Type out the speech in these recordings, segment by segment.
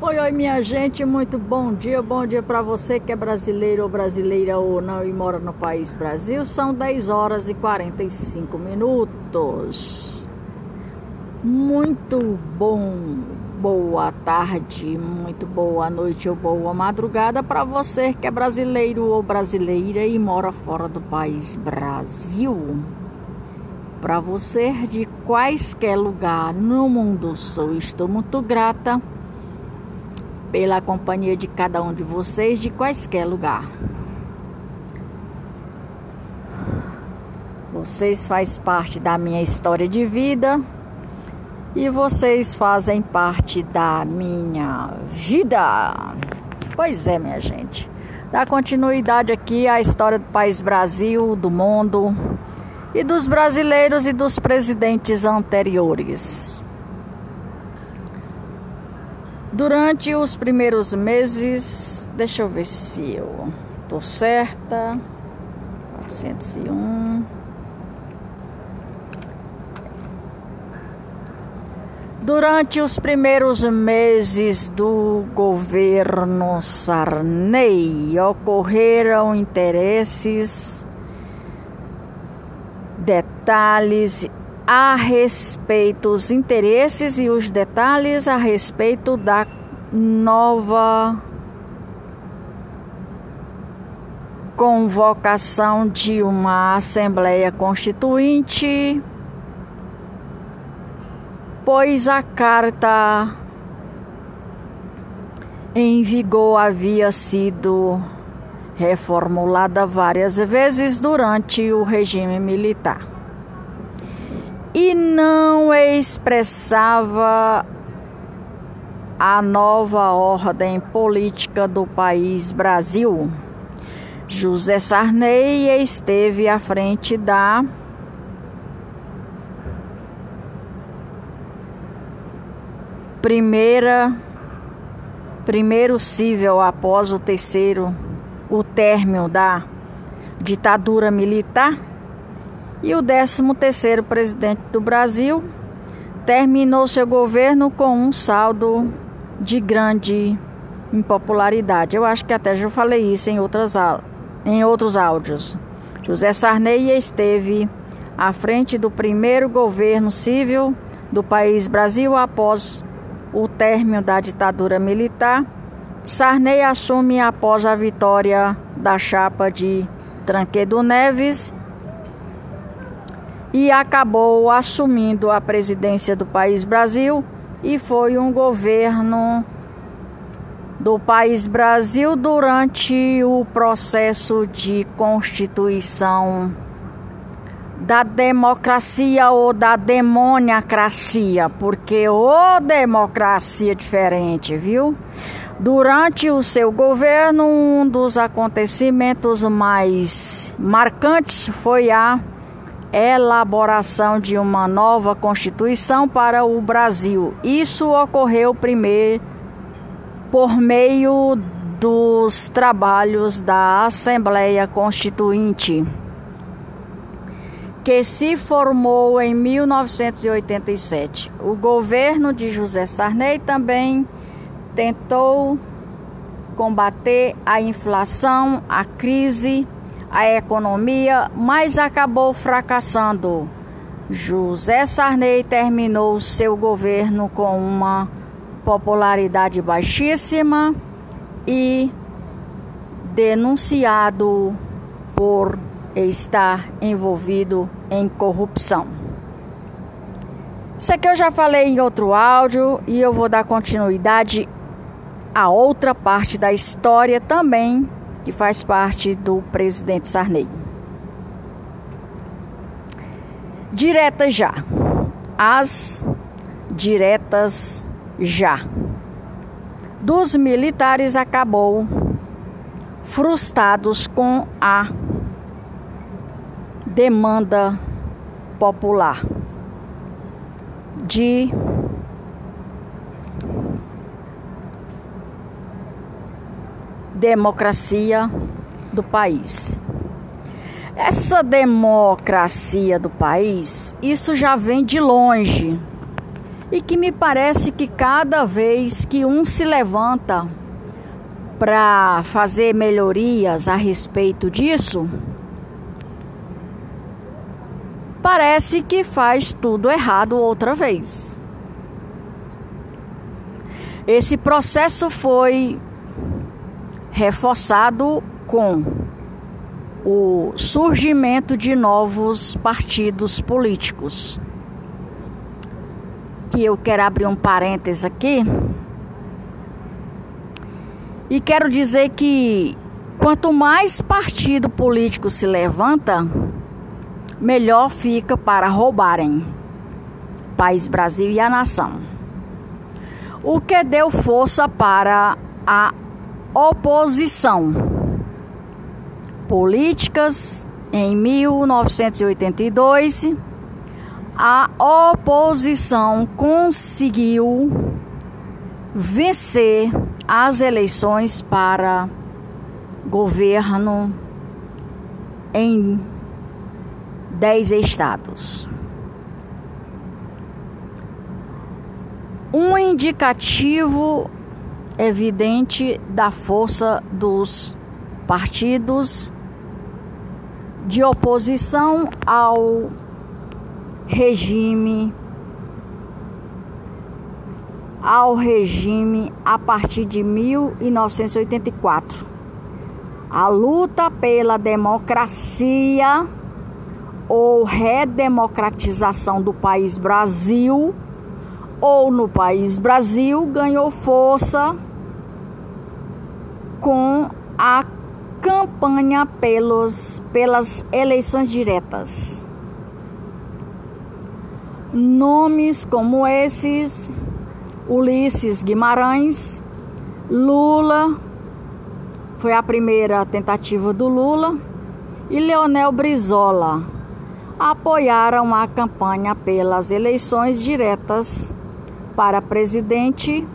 Oi, oi, minha gente, muito bom dia. Bom dia para você que é brasileiro ou brasileira ou não e mora no país Brasil. São 10 horas e 45 minutos. Muito bom, boa tarde, muito boa noite ou boa madrugada para você que é brasileiro ou brasileira e mora fora do país Brasil. Para você de quaisquer lugar no mundo sou, estou muito grata pela companhia de cada um de vocês de quaisquer lugar. Vocês fazem parte da minha história de vida e vocês fazem parte da minha vida. Pois é, minha gente. Dá continuidade aqui à história do país Brasil, do mundo e dos brasileiros e dos presidentes anteriores. Durante os primeiros meses, deixa eu ver se eu tô certa. 401. Durante os primeiros meses do governo Sarney, ocorreram interesses, detalhes a respeito os interesses e os detalhes a respeito da nova convocação de uma Assembleia Constituinte, pois a carta em vigor havia sido reformulada várias vezes durante o regime militar e não expressava a nova ordem política do país Brasil. José Sarney esteve à frente da primeira primeiro cível após o terceiro o término da ditadura militar e o 13º presidente do Brasil terminou seu governo com um saldo de grande impopularidade. Eu acho que até já falei isso em, outras, em outros áudios. José Sarney esteve à frente do primeiro governo civil do país Brasil após o término da ditadura militar. Sarney assume após a vitória da chapa de Tranquedo Neves e acabou assumindo a presidência do país Brasil e foi um governo do país Brasil durante o processo de constituição da democracia ou da demoniacracia, porque ô democracia diferente, viu? Durante o seu governo, um dos acontecimentos mais marcantes foi a elaboração de uma nova Constituição para o Brasil. Isso ocorreu primeiro por meio dos trabalhos da Assembleia Constituinte, que se formou em 1987. O governo de José Sarney também tentou combater a inflação, a crise a economia, mas acabou fracassando. José Sarney terminou seu governo com uma popularidade baixíssima e denunciado por estar envolvido em corrupção. Isso aqui eu já falei em outro áudio e eu vou dar continuidade a outra parte da história também que faz parte do presidente Sarney. Diretas já. As diretas já. Dos militares acabou frustrados com a demanda popular de democracia do país. Essa democracia do país, isso já vem de longe. e que me parece que cada vez que um se levanta para fazer melhorias a respeito disso, parece que faz tudo errado outra vez. Esse processo foi reforçado com o surgimento de novos partidos políticos. Que eu quero abrir um parênteses aqui. E quero dizer que quanto mais partido político se levanta, melhor fica para roubarem o país Brasil e a nação. O que deu força para a oposição. Políticas em 1982, a oposição conseguiu vencer as eleições para governo em 10 estados. Um indicativo evidente da força dos partidos de oposição ao regime ao regime a partir de 1984. A luta pela democracia ou redemocratização do país Brasil ou no país Brasil ganhou força com a campanha pelos, pelas eleições diretas. Nomes como esses, Ulisses Guimarães, Lula, foi a primeira tentativa do Lula, e Leonel Brizola apoiaram a campanha pelas eleições diretas para presidente,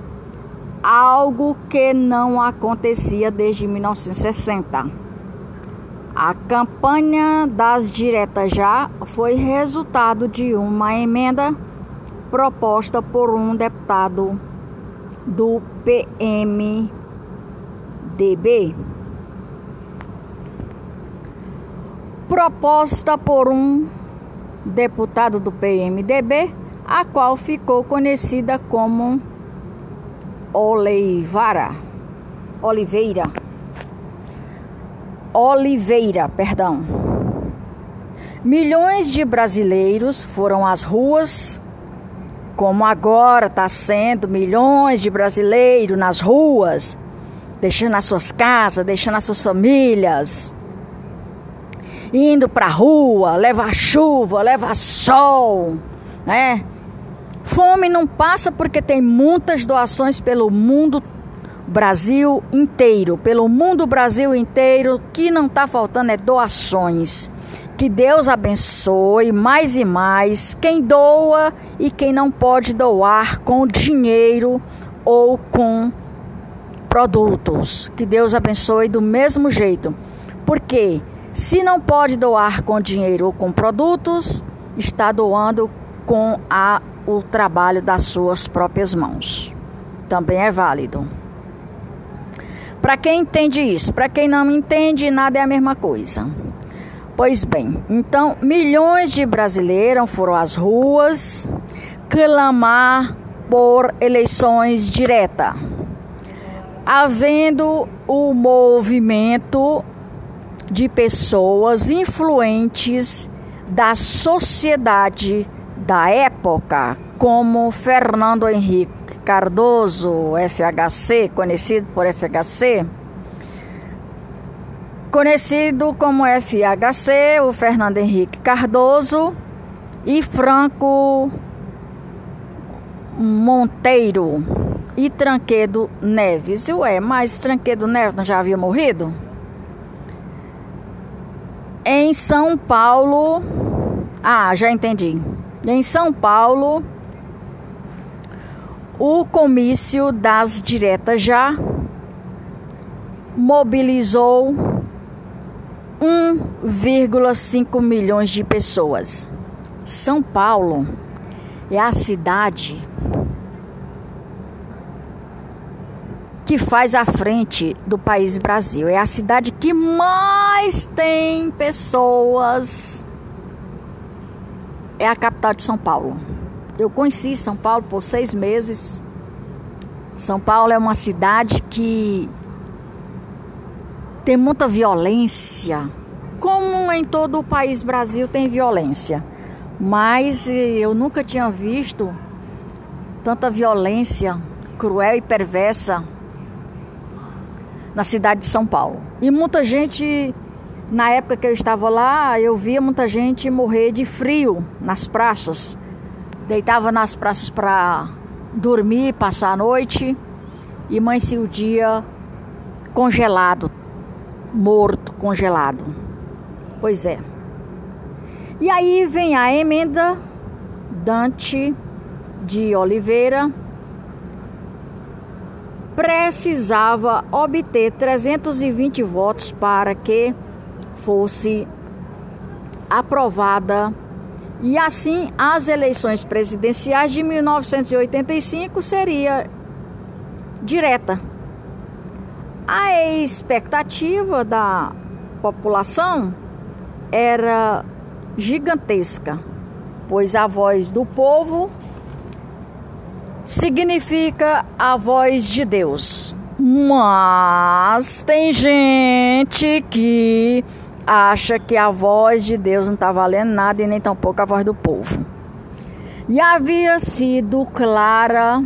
algo que não acontecia desde 1960. A campanha das diretas já foi resultado de uma emenda proposta por um deputado do PMDB. Proposta por um deputado do PMDB a qual ficou conhecida como Oleivara. Oliveira. Oliveira, perdão. Milhões de brasileiros foram às ruas, como agora está sendo milhões de brasileiros nas ruas, deixando as suas casas, deixando as suas famílias, indo para a rua, leva chuva, leva sol, né? Fome não passa porque tem muitas doações pelo mundo Brasil inteiro, pelo mundo Brasil inteiro, que não está faltando é doações. Que Deus abençoe mais e mais quem doa e quem não pode doar com dinheiro ou com produtos. Que Deus abençoe do mesmo jeito. Porque se não pode doar com dinheiro ou com produtos, está doando com a o trabalho das suas próprias mãos. Também é válido. Para quem entende isso, para quem não entende, nada é a mesma coisa. Pois bem, então milhões de brasileiros foram às ruas clamar por eleições diretas. Havendo o movimento de pessoas influentes da sociedade da época, como Fernando Henrique Cardoso, FHC, conhecido por FHC, conhecido como FHC, o Fernando Henrique Cardoso e Franco Monteiro e Tranquedo Neves. Ué, mas Tranquedo Neves não já havia morrido? Em São Paulo. Ah, já entendi em São Paulo, o comício das diretas já mobilizou 1,5 milhões de pessoas. São Paulo é a cidade que faz a frente do país Brasil. É a cidade que mais tem pessoas é a capital de São Paulo. Eu conheci São Paulo por seis meses. São Paulo é uma cidade que tem muita violência, como em todo o país Brasil tem violência. Mas eu nunca tinha visto tanta violência cruel e perversa na cidade de São Paulo. E muita gente, na época que eu estava lá, eu via muita gente morrer de frio nas praças. Deitava nas praças para dormir, passar a noite e amanhecia o dia congelado, morto, congelado. Pois é. E aí vem a emenda Dante de Oliveira precisava obter 320 votos para que fosse aprovada e assim as eleições presidenciais de 1985 seria direta. A expectativa da população era gigantesca, pois a voz do povo significa a voz de Deus. Mas tem gente que acha que a voz de Deus não está valendo nada e nem tampouco a voz do povo. E havia sido clara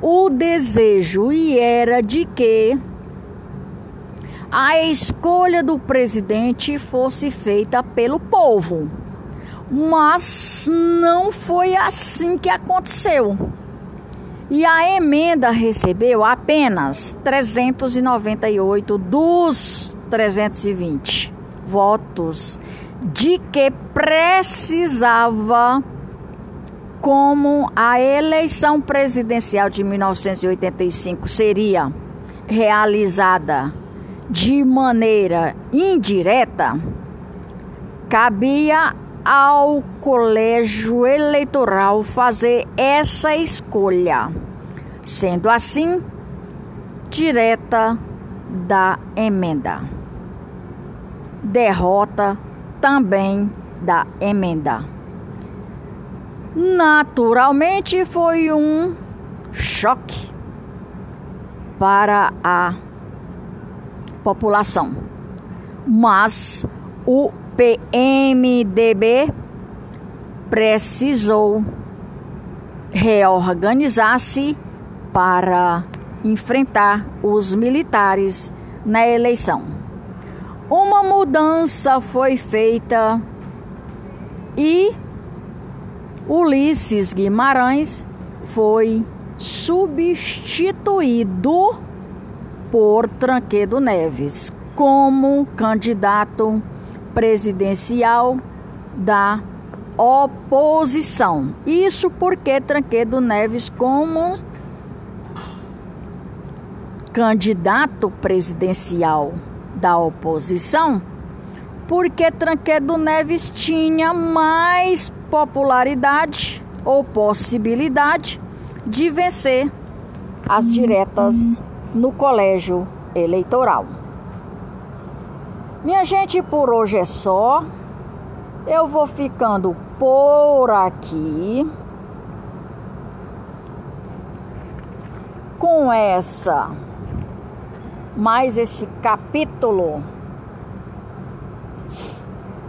o desejo e era de que a escolha do presidente fosse feita pelo povo. Mas não foi assim que aconteceu. E a emenda recebeu apenas 398 dos 320 votos de que precisava como a eleição presidencial de 1985 seria realizada de maneira indireta, cabia ao colégio eleitoral fazer essa escolha, sendo assim direta da emenda. Derrota também da emenda. Naturalmente foi um choque para a população, mas o PMDB precisou reorganizar-se para enfrentar os militares na eleição. Uma mudança foi feita e Ulisses Guimarães foi substituído por Tranquedo Neves como candidato presidencial da oposição. Isso porque Tranquedo Neves, como candidato presidencial da oposição, porque Tranquedo Neves tinha mais popularidade ou possibilidade de vencer as diretas no colégio eleitoral. Minha gente, por hoje é só. Eu vou ficando por aqui. Com essa, mais esse capítulo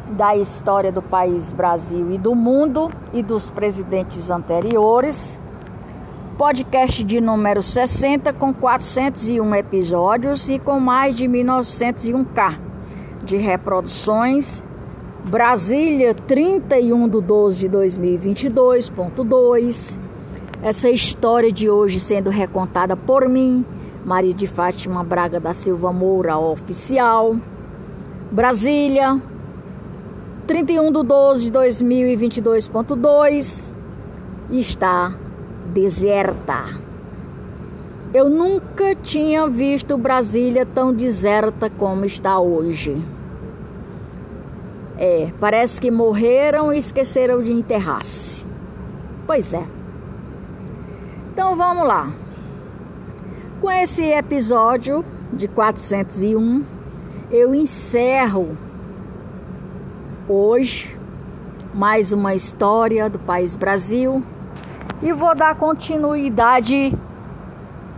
da história do país Brasil e do mundo e dos presidentes anteriores. Podcast de número 60 com 401 episódios e com mais de 1901k de reproduções. Brasília, 31 de 12 de 2022.2. Essa história de hoje sendo recontada por mim, Maria de Fátima Braga da Silva Moura, oficial. Brasília, 31 de 12 de 2022.2. Está deserta. Eu nunca tinha visto Brasília tão deserta como está hoje. É, parece que morreram e esqueceram de enterrar-se. Pois é. Então vamos lá. Com esse episódio de 401, eu encerro hoje mais uma história do país Brasil e vou dar continuidade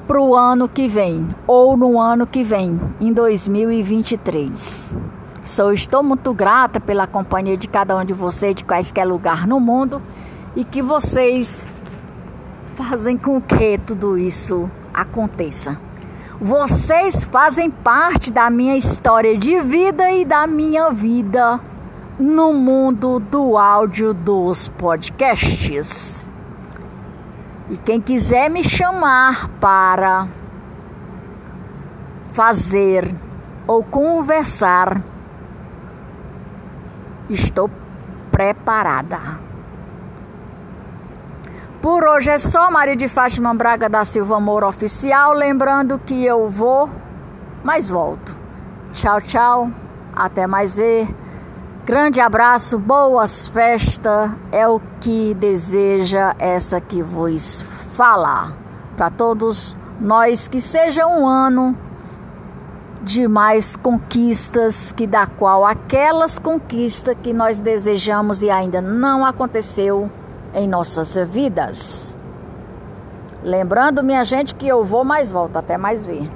para o ano que vem ou no ano que vem, em 2023. Sou, estou muito grata pela companhia de cada um de vocês, de quaisquer lugar no mundo, e que vocês fazem com que tudo isso aconteça. Vocês fazem parte da minha história de vida e da minha vida no mundo do áudio dos podcasts. E quem quiser me chamar para fazer ou conversar, estou preparada. Por hoje é só Maria de Fátima Braga da Silva Moura Oficial. Lembrando que eu vou, mas volto. Tchau, tchau. Até mais ver. Grande abraço, boas festas, é o que deseja essa que vos fala. Para todos nós, que seja um ano de mais conquistas, que da qual aquelas conquistas que nós desejamos e ainda não aconteceu em nossas vidas. Lembrando, minha gente, que eu vou mais volto, até mais ver.